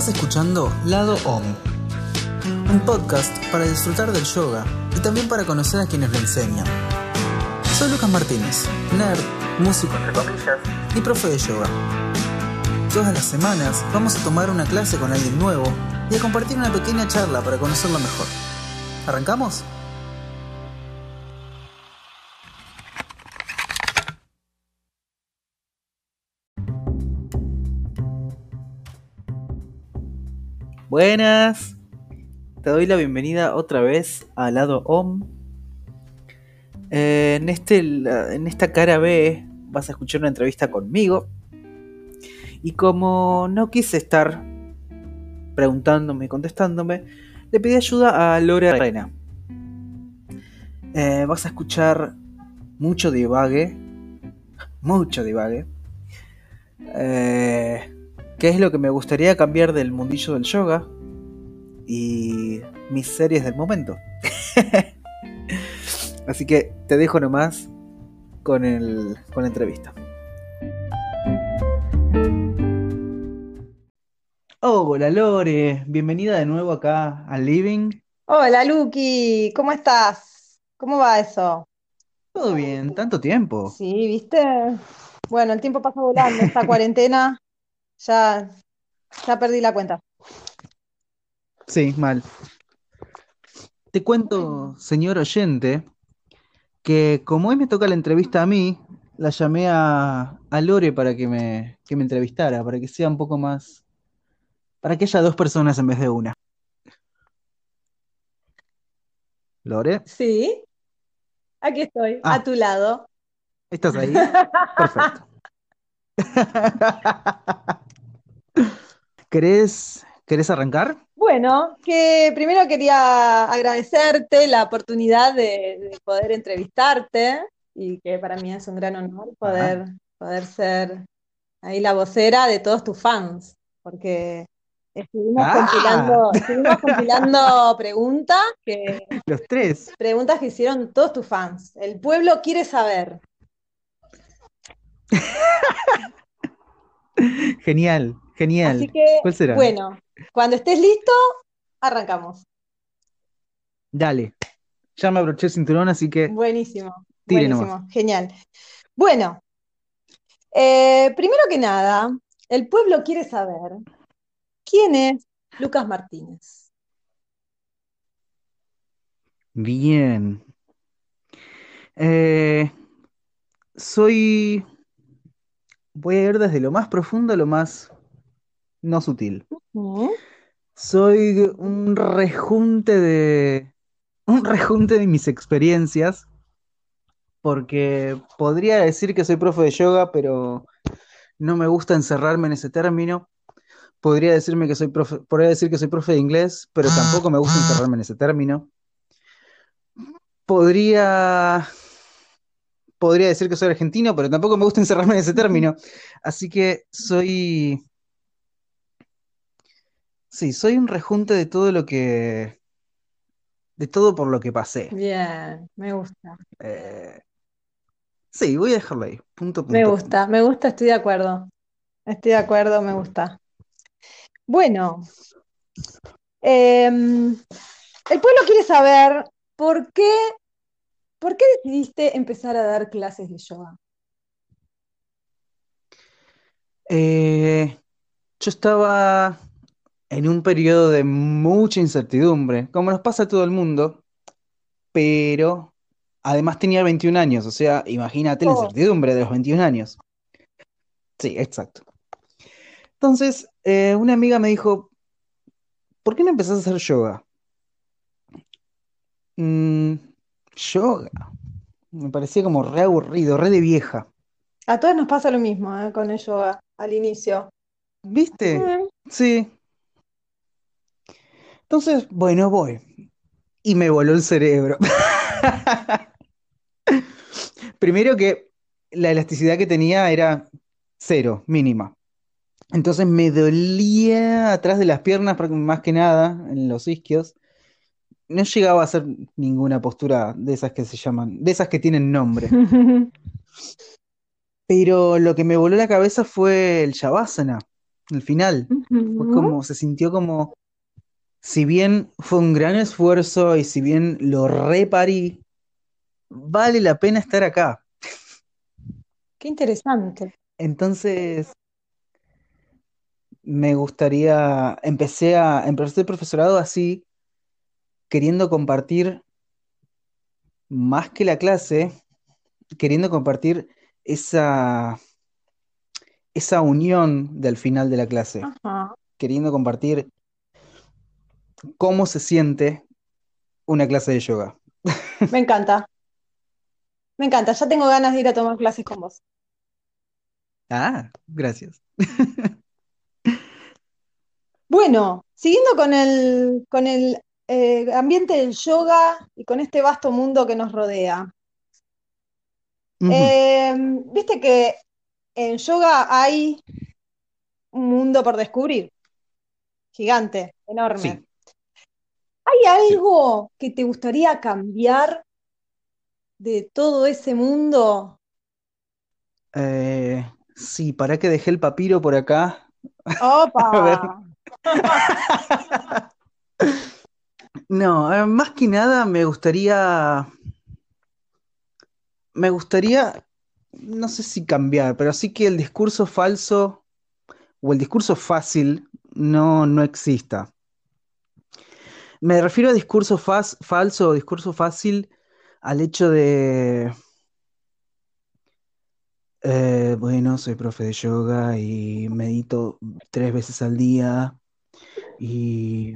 Estás escuchando Lado Om, un podcast para disfrutar del yoga y también para conocer a quienes lo enseñan. Soy Lucas Martínez, nerd, músico entre comillas y profe de yoga. Todas las semanas vamos a tomar una clase con alguien nuevo y a compartir una pequeña charla para conocerlo mejor. ¿Arrancamos? Buenas, te doy la bienvenida otra vez al lado OM. Eh, en, este, en esta cara B vas a escuchar una entrevista conmigo. Y como no quise estar preguntándome y contestándome, le pedí ayuda a Lore Arena. Eh, vas a escuchar mucho divague, mucho divague. Eh, ¿Qué es lo que me gustaría cambiar del mundillo del yoga? Y mis series del momento. Así que te dejo nomás con, el, con la entrevista. hola Lore, bienvenida de nuevo acá al Living. Hola Lucky, ¿cómo estás? ¿Cómo va eso? Todo bien, tanto tiempo. Sí, ¿viste? Bueno, el tiempo pasa volando, esta cuarentena ya, ya perdí la cuenta. Sí, mal. Te cuento, señor oyente, que como hoy me toca la entrevista a mí, la llamé a, Lore para que me, que me entrevistara, para que sea un poco más, para que haya dos personas en vez de una. Lore. Sí, aquí estoy, a ah. tu lado. ¿Estás ahí? Perfecto. ¿Querés, ¿Querés arrancar? Bueno, que primero quería agradecerte la oportunidad de, poder entrevistarte y que para mí es un gran honor poder, poder ser ahí la vocera de todos tus fans, porque estuvimos, ah. compilando, estuvimos compilando preguntas que... Los tres. Preguntas que hicieron todos tus fans. El pueblo quiere saber. Genial. Genial. Así que, bueno, cuando estés listo, arrancamos. Dale. Ya me abroché el cinturón, así que. Buenísimo. buenísimo. Genial. Bueno, eh, primero que nada, el pueblo quiere saber quién es Lucas Martínez. Bien. Eh, soy. Voy a ir desde lo más profundo a lo más no sutil. Soy un rejunte de. un rejunte de mis experiencias. Porque podría decir que soy profe de yoga, pero no me gusta encerrarme en ese término. Podría decirme que soy profe, podría decir que soy profe de inglés, pero tampoco me gusta encerrarme en ese término. Podría podría decir que soy argentino, pero tampoco me gusta encerrarme en ese término. Así que soy Sí, soy un rejunte de todo lo que. de todo por lo que pasé. Bien, me gusta. Eh, sí, voy a dejarlo ahí. Punto, Me gusta, me gusta, estoy de acuerdo. Estoy de acuerdo, me gusta. Bueno, em, el pueblo quiere saber por qué, por qué decidiste empezar a dar clases de yoga. Eh, yo estaba en un periodo de mucha incertidumbre, como nos pasa a todo el mundo, pero además tenía 21 años, o sea, imagínate la oh. incertidumbre de los 21 años. Sí, exacto. Entonces, eh, una amiga me dijo, ¿por qué no empezás a hacer yoga? Mm, yoga. Me parecía como re aburrido, re de vieja. A todos nos pasa lo mismo eh, con el yoga al inicio. ¿Viste? Mm. Sí, entonces, bueno, voy. Y me voló el cerebro. Primero que la elasticidad que tenía era cero, mínima. Entonces me dolía atrás de las piernas, más que nada, en los isquios. No llegaba a hacer ninguna postura de esas que se llaman, de esas que tienen nombre. Pero lo que me voló la cabeza fue el Shavasana, el final. Fue como, se sintió como, si bien fue un gran esfuerzo y si bien lo reparí, vale la pena estar acá. Qué interesante. Entonces, me gustaría, empecé a, empecé el profesorado así, queriendo compartir más que la clase, queriendo compartir esa, esa unión del final de la clase, queriendo compartir cómo se siente una clase de yoga. Me encanta. Me encanta, ya tengo ganas de ir a tomar clases con vos. Ah, gracias. Bueno, siguiendo con el, con el eh, ambiente del yoga y con este vasto mundo que nos rodea. Eh, viste que en yoga hay un mundo por descubrir, gigante, enorme. ¿Hay algo que te gustaría cambiar de todo ese mundo? Eh, sí, para que dejé el papiro por acá. ¡Opa! No, eh, más que nada me gustaría. Me gustaría. No sé si cambiar, pero sí que el discurso falso o el discurso fácil no, no exista. Me refiero a discurso falso o discurso fácil al hecho de. Eh, bueno, soy profe de yoga y medito tres veces al día y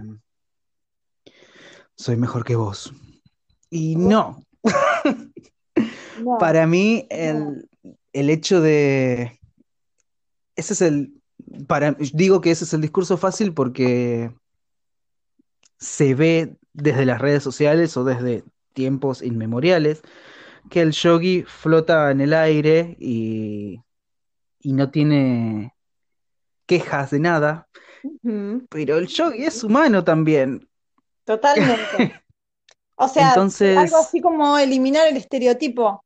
soy mejor que vos. Y no. Para mí, el, hecho de. Ese es el. Para, digo que ese es el discurso fácil porque se ve desde las redes sociales o desde tiempos inmemoriales que el yogi flota en el aire y, y no tiene quejas de nada. Pero el yogi es humano también. Totalmente. O sea, algo así como eliminar el estereotipo.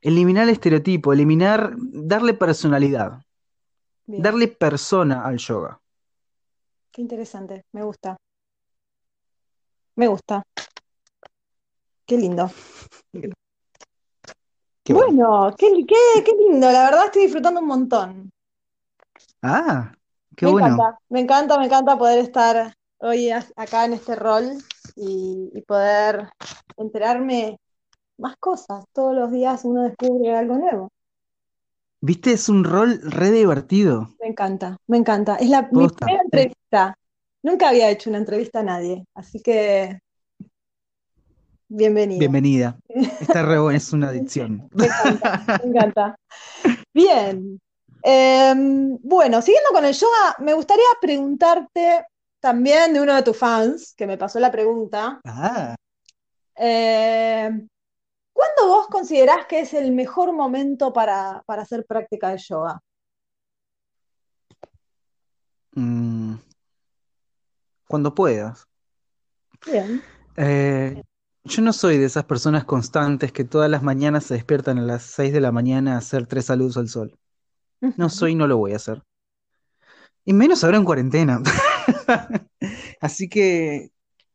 Eliminar el estereotipo, eliminar, darle personalidad, darle persona al yoga. Qué interesante, me gusta. Me gusta. Qué lindo. bueno, qué, lindo, la verdad estoy disfrutando un montón. Ah, qué me bueno. Encanta, me encanta, me encanta poder estar hoy acá en este rol y, poder enterarme más cosas. Todos los días uno descubre algo nuevo. Viste, es un rol re divertido. Me encanta, me encanta. Es la, mi primera entrevista. Nunca había hecho una entrevista a nadie, así que bienvenida. Bienvenida. Está re es una adicción. Me encanta, me encanta. Bien. Em, bueno, siguiendo con el yoga, me gustaría preguntarte también de uno de tus fans, que me pasó la pregunta. Ah. Eh, ¿Cuándo vos considerás que es el mejor momento para, hacer práctica de yoga? Mm. Cuando puedas. Bien. Eh, yo no soy de esas personas constantes que todas las mañanas se despiertan a las 6 de la mañana a hacer tres saludos al sol. No soy, no lo voy a hacer. Y menos ahora en cuarentena. Así que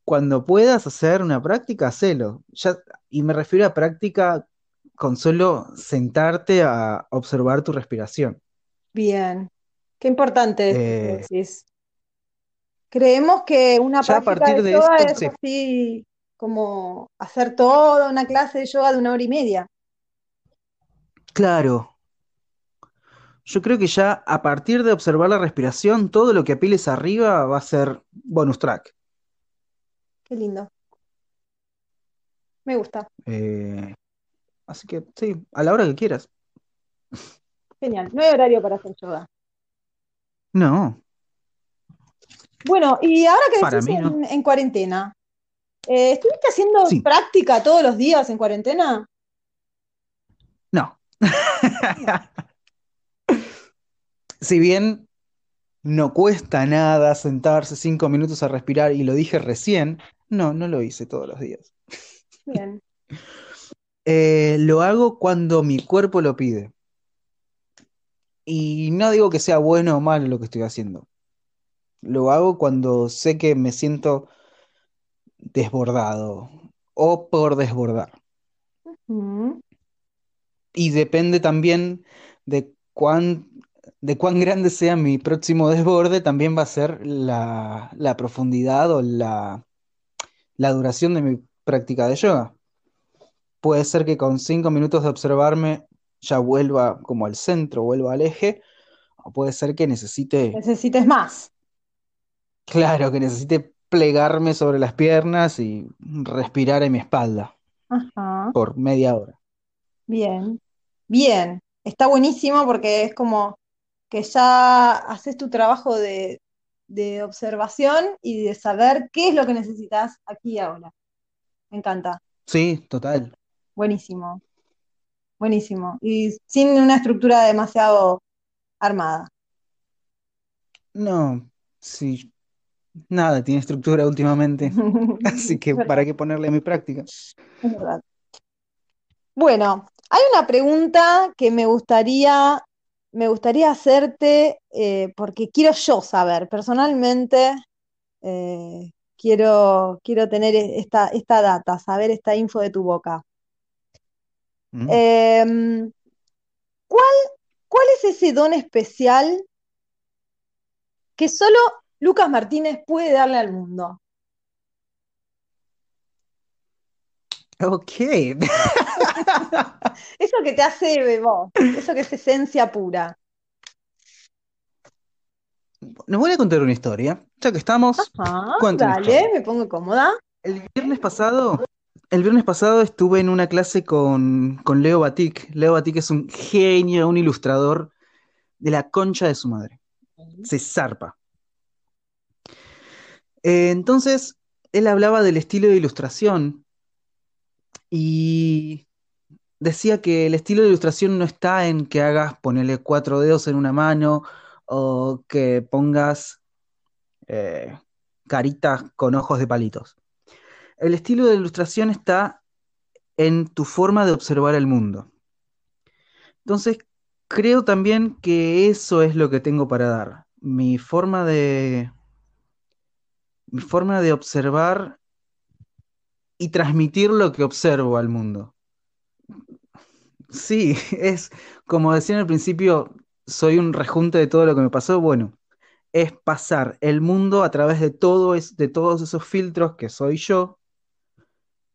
cuando puedas hacer una práctica, hacelo. Ya, y me refiero a práctica con solo sentarte a observar tu respiración. Bien, qué importante eh, Creemos que una práctica de, yoga es así como hacer toda una clase de yoga de una hora y media. Claro, yo creo que ya a partir de observar la respiración, todo lo que apiles arriba va a ser bonus track. Qué lindo. Me gusta. Eh, así que sí, a la hora que quieras. Genial. No hay horario para hacer yoga. No. Bueno, y ahora que estás en, cuarentena, eh, ¿estuviste haciendo práctica todos los días en cuarentena? No. si bien no cuesta nada sentarse cinco minutos a respirar y lo dije recién, no, no lo hice todos los días. Bien. Eh, lo hago cuando mi cuerpo lo pide. Y no digo que sea bueno o malo lo que estoy haciendo. Lo hago cuando sé que me siento desbordado o por desbordar. Y depende también de cuán, de cuán grande sea mi próximo desborde, también va a ser la, la profundidad o la, la duración de mi práctica de yoga. Puede ser que con cinco minutos de observarme ya vuelva como al centro, vuelva al eje, o puede ser que necesite... Necesites más. Claro, que necesite plegarme sobre las piernas y respirar en mi espalda por media hora. Bien, bien. Está buenísimo porque es como que ya haces tu trabajo de, de observación y de saber qué es lo que necesitas aquí y ahora. Me encanta. Sí, total. Buenísimo. Buenísimo. Y sin una estructura demasiado armada. No, sí. Nada tiene estructura últimamente. Así que para qué ponerle a mi práctica. Es verdad. Bueno, hay una pregunta que me gustaría me gustaría hacerte, eh, porque quiero yo saber, personalmente, eh, quiero, quiero tener e-, esta, esta data, saber esta info de tu boca. Mm. Em, ¿cuál, ¿Cuál es ese don especial que solo Lucas Martínez puede darle al mundo? Ok. eso que te hace vos, eso que es esencia pura. Nos voy a contar una historia, ya que estamos. dale, me pongo cómoda. El viernes pasado, el viernes pasado estuve en una clase con, Leo Batik. Leo Batik es un genio, un ilustrador de la concha de su madre. Se zarpa. Eh, entonces, él hablaba del estilo de ilustración y decía que el estilo de ilustración no está en que hagas ponerle cuatro dedos en una mano o que pongas eh, caritas con ojos de palitos. El estilo de ilustración está en tu forma de observar el mundo. Entonces, creo también que eso es lo que tengo para dar. Mi forma de. Mi forma de observar y transmitir lo que observo al mundo. Sí, es como decía en el principio, soy un rejunte de todo lo que me pasó. Bueno, es pasar el mundo a través de, todo de todos esos filtros que soy yo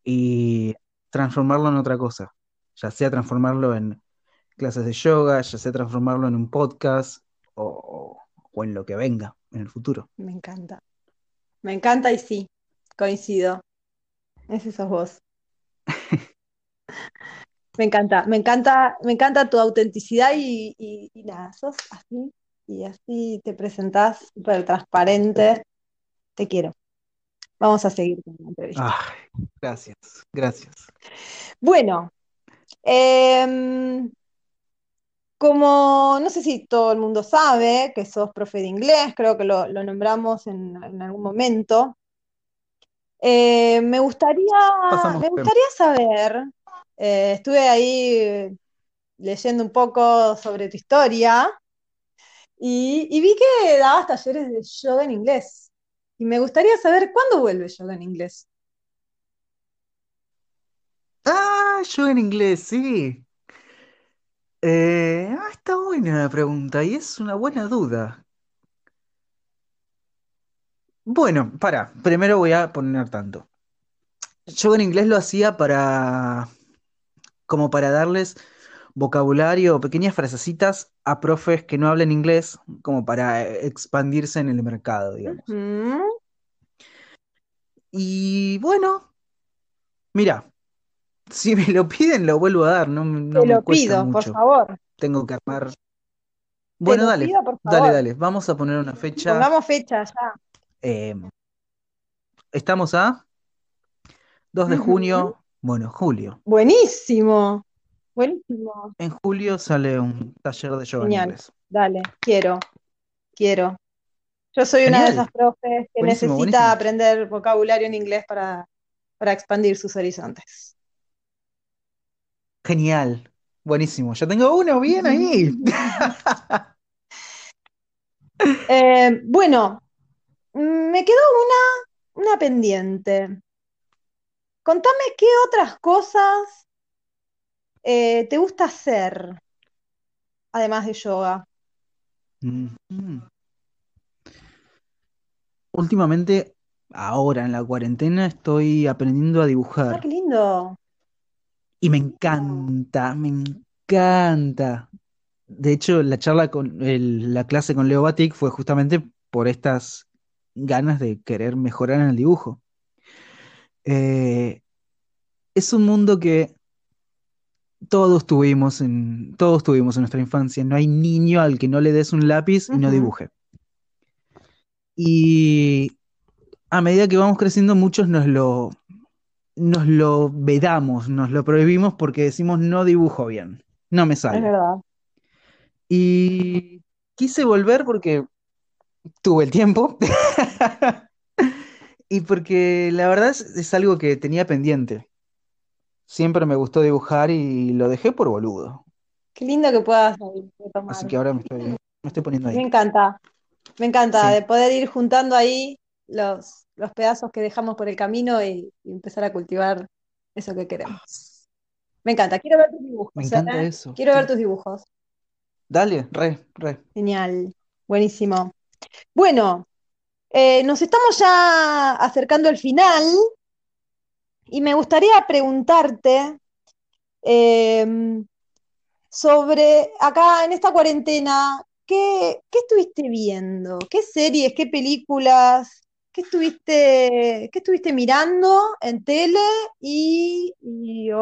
y transformarlo en otra cosa. Ya sea transformarlo en clases de yoga, ya sea transformarlo en un podcast o, o en lo que venga en el futuro. Me encanta. Me encanta y sí, coincido. Ese sos vos. Me encanta, me encanta, me encanta tu autenticidad y, nada, sos así y así te presentás súper transparente. Te quiero. Vamos a seguir con la entrevista. gracias, gracias. Bueno, em, como no sé si todo el mundo sabe que sos profe de inglés, creo que lo, nombramos en, algún momento. Eh, me gustaría, me gustaría saber eh, estuve ahí leyendo un poco sobre tu historia y, vi que dabas talleres de yoga en inglés. Y me gustaría saber cuándo vuelve yoga en inglés. Ah, yoga en inglés, sí. Eh, ah, está buena la pregunta y es una buena duda. Bueno, para, primero voy a poner tanto. Yoga en inglés lo hacía para como para darles vocabulario o pequeñas frasecitas a profes que no hablen inglés, como para expandirse en el mercado, digamos. Y bueno, mira, si me lo piden, lo vuelvo a dar, no, no Te lo pido, por favor. Tengo que armar. Bueno, dale, dale, dale. Vamos a poner una fecha. Pongamos fecha ya. Em, estamos a 2 de junio bueno, julio. Buenísimo, buenísimo. En julio sale un taller de yoga en Dale, quiero, quiero. Yo soy una de esas profes que necesita aprender vocabulario en inglés para, expandir sus horizontes. Genial, Buenísimo, ya tengo uno, bien ahí. Eh, bueno, me quedó una, una pendiente. Contame qué otras cosas eh, te gusta hacer, además de yoga. Últimamente, ahora en la cuarentena, estoy aprendiendo a dibujar. ¡Ah, qué lindo! Y me encanta, me encanta. De hecho, la charla con la clase con Leo Batik fue justamente por estas ganas de querer mejorar en el dibujo. Eh, es un mundo que todos tuvimos en, todos tuvimos en nuestra infancia. No hay niño al que no le des un lápiz y no dibuje. Y a medida que vamos creciendo, muchos nos lo, nos lo vedamos, nos lo prohibimos porque decimos no dibujo bien, no me sale. Es verdad. Y quise volver porque tuve el tiempo y porque la verdad es, algo que tenía pendiente. Siempre me gustó dibujar y lo dejé por boludo. Qué lindo que puedas retomar. Así que ahora me estoy, me estoy poniendo ahí. Me encanta, me encanta de poder ir juntando ahí los, los pedazos que dejamos por el camino y, empezar a cultivar eso que queremos. Me encanta, quiero ver tus dibujos. Me encanta ¿eh? eso. Quiero ver tus dibujos. Dale, re, re. Genial, buenísimo. Bueno, eh, nos estamos ya acercando al final y me gustaría preguntarte em, sobre acá en esta cuarentena, ¿qué, estuviste viendo? ¿Qué series, qué películas, qué estuviste, qué estuviste mirando en tele y,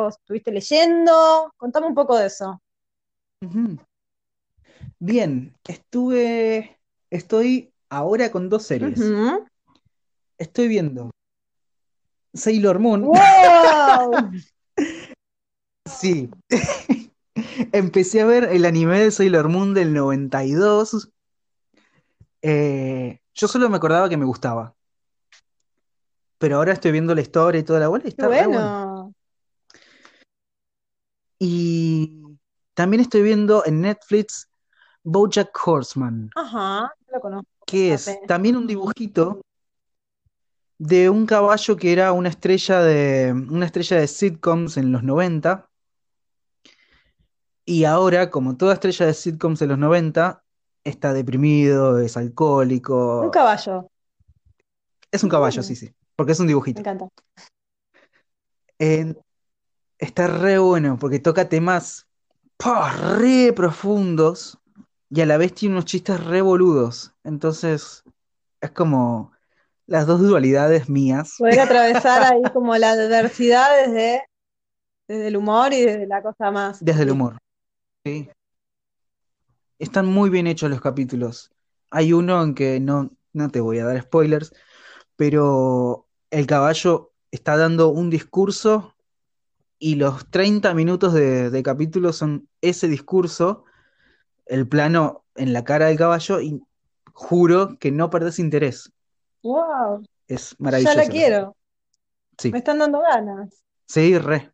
estuviste leyendo? Contame un poco de eso. Bien, estuve, estoy ahora con dos series. Estoy viendo Sailor Moon. ¡Wow! sí. Empecé a ver el anime de Sailor Moon del 92. Eh, yo solo me acordaba que me gustaba. Pero ahora estoy viendo la historia y toda la bola y está bueno. Y también estoy viendo en Netflix Bojack Horseman. Ajá, lo conozco. Que es también un dibujito de un caballo que era una estrella de una estrella de sitcoms en los 90. Y ahora, como toda estrella de sitcoms en los 90, está deprimido, es alcohólico. Un caballo. Es un caballo, sí, sí. Porque es un dibujito. Me encanta. está re bueno porque toca temas re profundos y a la vez tiene unos chistes revoludos. Entonces, es como las dos dualidades mías. Poder atravesar ahí como la adversidad desde, desde el humor y desde la cosa más. Desde el humor. Sí. Están muy bien hechos los capítulos. Hay uno en que no, no te voy a dar spoilers, pero el caballo está dando un discurso y los 30 minutos de, de capítulo son ese discurso el plano en la cara del caballo y juro que no perdés interés. ¡Wow! Es maravilloso. Ya la quiero. Me están dando ganas. Sí, re.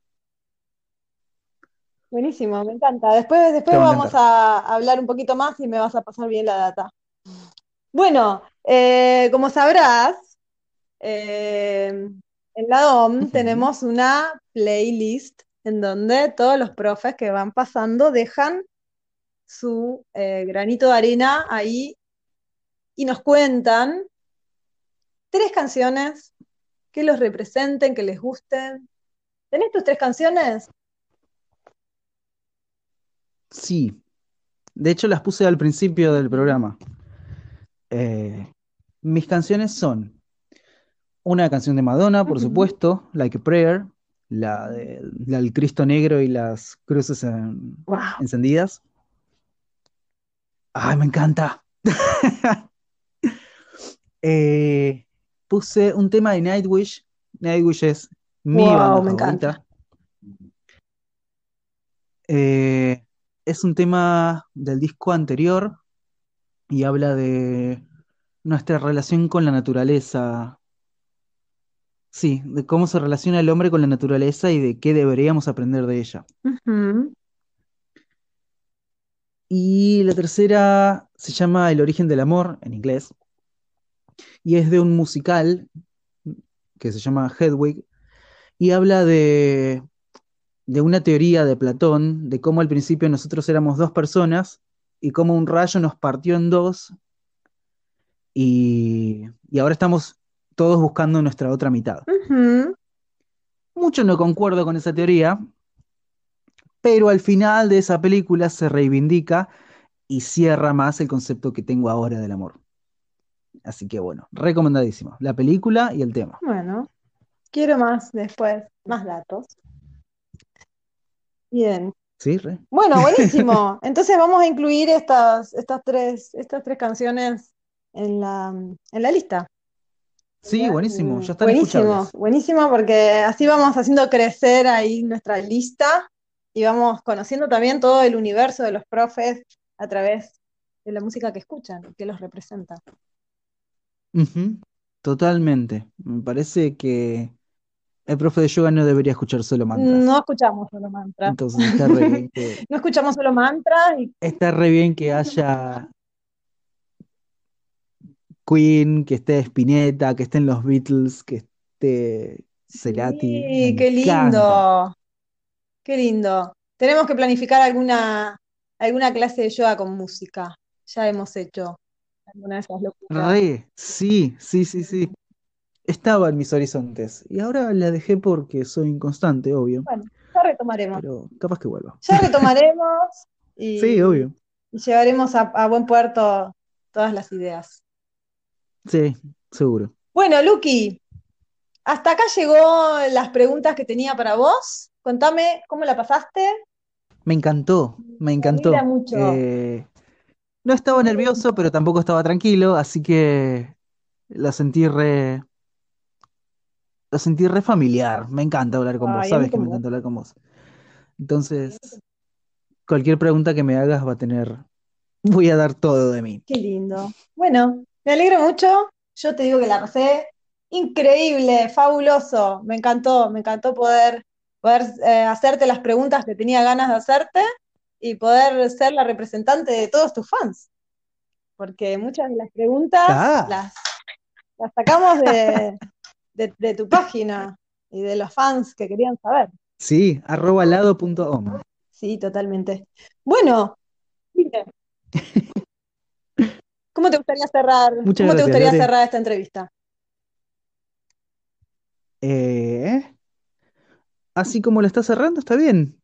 Buenísimo, me encanta. Después, después vamos a hablar un poquito más y me vas a pasar bien la data. Bueno, eh, como sabrás, eh, en la DOM tenemos una playlist en donde todos los profes que van pasando dejan su eh, granito de arena ahí y nos cuentan tres canciones que los representen, que les gusten. ¿Tenés tus tres canciones? Sí. De hecho, las puse al principio del programa. Eh, mis canciones son una canción de Madonna, por supuesto, Like a Prayer, la, del Cristo Negro y las cruces encendidas. ¡Ay, me encanta! Eh, puse un tema de Nightwish. Nightwish es mi banda me Encanta. Eh, es un tema del disco anterior y habla de nuestra relación con la naturaleza. Sí, de cómo se relaciona el hombre con la naturaleza y de qué deberíamos aprender de ella. Y la tercera se llama El origen del amor, en inglés. Y es de un musical que se llama Hedwig. Y habla de, de una teoría de Platón, de cómo al principio nosotros éramos dos personas y cómo un rayo nos partió en dos. Y, y ahora estamos todos buscando nuestra otra mitad. Mucho no concuerdo con esa teoría, pero al final de esa película se reivindica y cierra más el concepto que tengo ahora del amor. Así que bueno, recomendadísimo. La película y el tema. Bueno, quiero más después, más datos. Bien. Sí, re. Bueno, buenísimo. Entonces vamos a incluir estas, estas, tres, estas tres canciones en la, en la lista. Sí, buenísimo, ya están Buenísimo, buenísimo porque así vamos haciendo crecer ahí nuestra lista y vamos conociendo también todo el universo de los profes a través de la música que escuchan, que los representa. Totalmente. Me parece que el profe de yoga no debería escuchar solo mantras. No escuchamos solo mantras. Entonces está re bien que, No escuchamos solo mantras y está re bien que haya Queen, que esté Spinetta, que estén los Beatles, que esté Cerati. sí, qué lindo, qué lindo. Tenemos que planificar alguna, alguna clase de yoga con música. Ya hemos hecho alguna de esas locuras. Re, sí, sí, sí, sí. Estaba en mis horizontes. Y ahora la dejé porque soy inconstante, obvio. Bueno, ya retomaremos. Pero capaz que vuelva. Ya retomaremos y, Sí, obvio. y llevaremos a, a buen puerto todas las ideas. Sí, seguro. Bueno, Lucky, hasta acá llegó las preguntas que tenía para vos. Contame cómo la pasaste. Me encantó, me Me encantó. alegra mucho. Eh, no estaba nervioso, pero tampoco estaba tranquilo, así que lo sentí re, lo sentí re familiar. Me encanta hablar con vos, Ay, sabes que me encanta hablar con vos. Entonces, cualquier pregunta que me hagas va a tener, voy a dar todo de mí. Qué lindo. Bueno, me alegro mucho. Yo te digo que la pasé increíble, fabuloso. Me encantó, me encantó poder, poder eh, hacerte las preguntas que tenía ganas de hacerte y poder ser la representante de todos tus fans. Porque muchas de las preguntas Ah, las, las sacamos de, de- de tu página y de los fans que querían saber. sí, arroba lado.om. Sí, totalmente. Bueno, ¿cómo te gustaría cerrar? ¿Cómo te gustaría Lore. cerrar esta entrevista? Eh, así como lo está cerrando, está bien.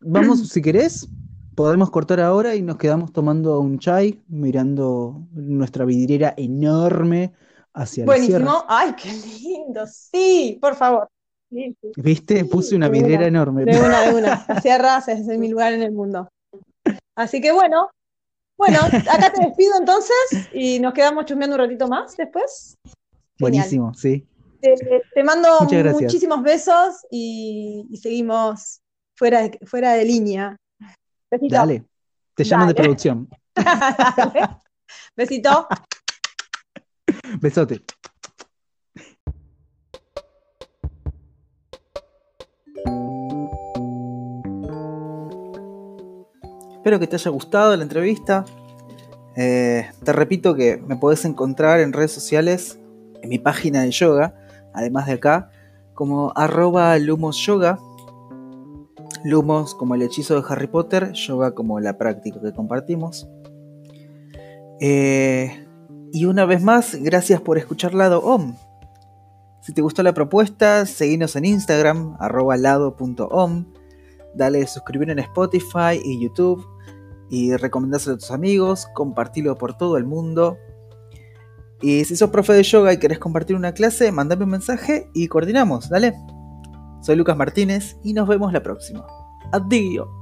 Vamos, si querés, podemos cortar ahora y nos quedamos tomando un chai, mirando nuestra vidriera enorme hacia la sierra. Buenísimo. Ay, qué lindo. Sí, por favor. Sí, sí, ¿Viste? Puse una de vidriera una, enorme. de una, de una. Sierras es mi lugar en el mundo. Así que bueno, bueno, acá te despido entonces y nos quedamos chusmeando un ratito más después. Genial. Buenísimo, sí. Te, te mando muchísimos besos y, y seguimos fuera de, fuera de línea. Besito. Dale, te llaman de producción. Besito. Besote. Espero que te haya gustado la entrevista. Eh, te repito que me podés encontrar en redes sociales, en mi página de yoga, además de acá, como arroba lumos yoga. Como el hechizo de Harry Potter, yoga como la práctica que compartimos. Eh, y una vez más, gracias por escuchar Lado Om. Si te gustó la propuesta, seguinos en Instagram, arroba lado.om. Dale suscribir en Spotify y YouTube. Y recomendáselo a tus amigos, compartilo por todo el mundo. Y si sos profe de yoga y querés compartir una clase, mandame un mensaje y coordinamos, dale. Soy Lucas Martínez y nos vemos la próxima. Adiós.